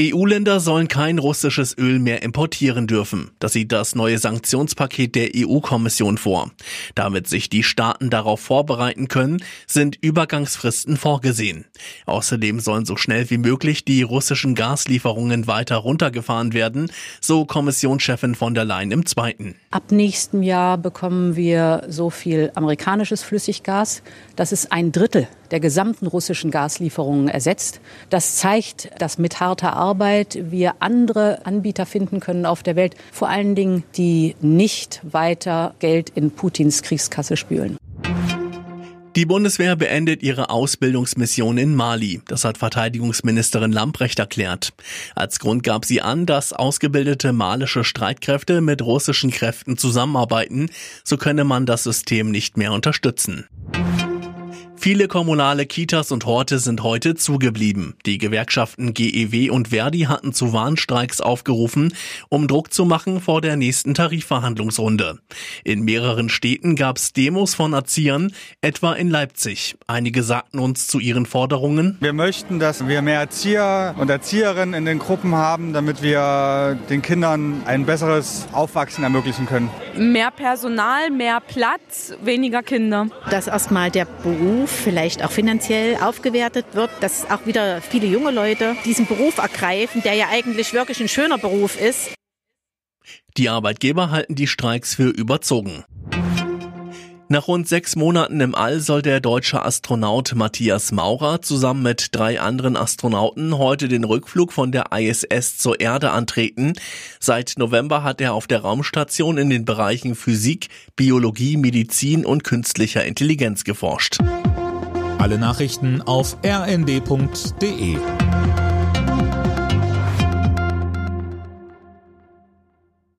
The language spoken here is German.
EU-Länder sollen kein russisches Öl mehr importieren dürfen. Das sieht das neue Sanktionspaket der EU-Kommission vor. Damit sich die Staaten darauf vorbereiten können, sind Übergangsfristen vorgesehen. Außerdem sollen so schnell wie möglich die russischen Gaslieferungen weiter runtergefahren werden, so Kommissionschefin von der Leyen im Zweiten. Ab nächstem Jahr bekommen wir so viel amerikanisches Flüssiggas, dass es ein Drittel der gesamten russischen Gaslieferungen ersetzt. Das zeigt, dass mit harter Arbeit wir andere Anbieter finden können auf der Welt, vor allen Dingen, die nicht weiter Geld in Putins Kriegskasse spülen. Die Bundeswehr beendet ihre Ausbildungsmission in Mali. Das hat Verteidigungsministerin Lamprecht erklärt. Als Grund gab sie an, dass ausgebildete malische Streitkräfte mit russischen Kräften zusammenarbeiten. So könne man das System nicht mehr unterstützen. Viele kommunale Kitas und Horte sind heute zugeblieben. Die Gewerkschaften GEW und Verdi hatten zu Warnstreiks aufgerufen, um Druck zu machen vor der nächsten Tarifverhandlungsrunde. In mehreren Städten gab es Demos von Erziehern, etwa in Leipzig. Einige sagten uns zu ihren Forderungen. Wir möchten, dass wir mehr Erzieher und Erzieherinnen in den Gruppen haben, damit wir den Kindern ein besseres Aufwachsen ermöglichen können. Mehr Personal, mehr Platz, weniger Kinder. Dass erstmal der Beruf vielleicht auch finanziell aufgewertet wird, dass auch wieder viele junge Leute diesen Beruf ergreifen, der ja eigentlich wirklich ein schöner Beruf ist. Die Arbeitgeber halten die Streiks für überzogen. Nach rund sechs Monaten im All soll der deutsche Astronaut Matthias Maurer zusammen mit drei anderen Astronauten heute den Rückflug von der ISS zur Erde antreten. Seit November hat er auf der Raumstation in den Bereichen Physik, Biologie, Medizin und künstlicher Intelligenz geforscht. Alle Nachrichten auf rnd.de